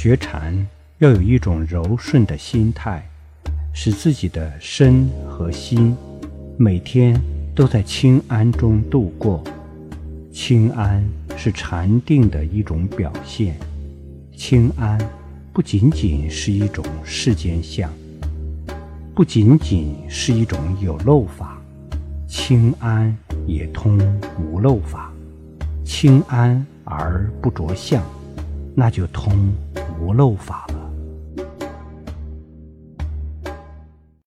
学禅要有一种柔顺的心态，使自己的身和心每天都在清安中度过。清安是禅定的一种表现。清安不仅仅是一种世间相，不仅仅是一种有漏法，清安也通无漏法。清安而不着相，那就通无漏法了。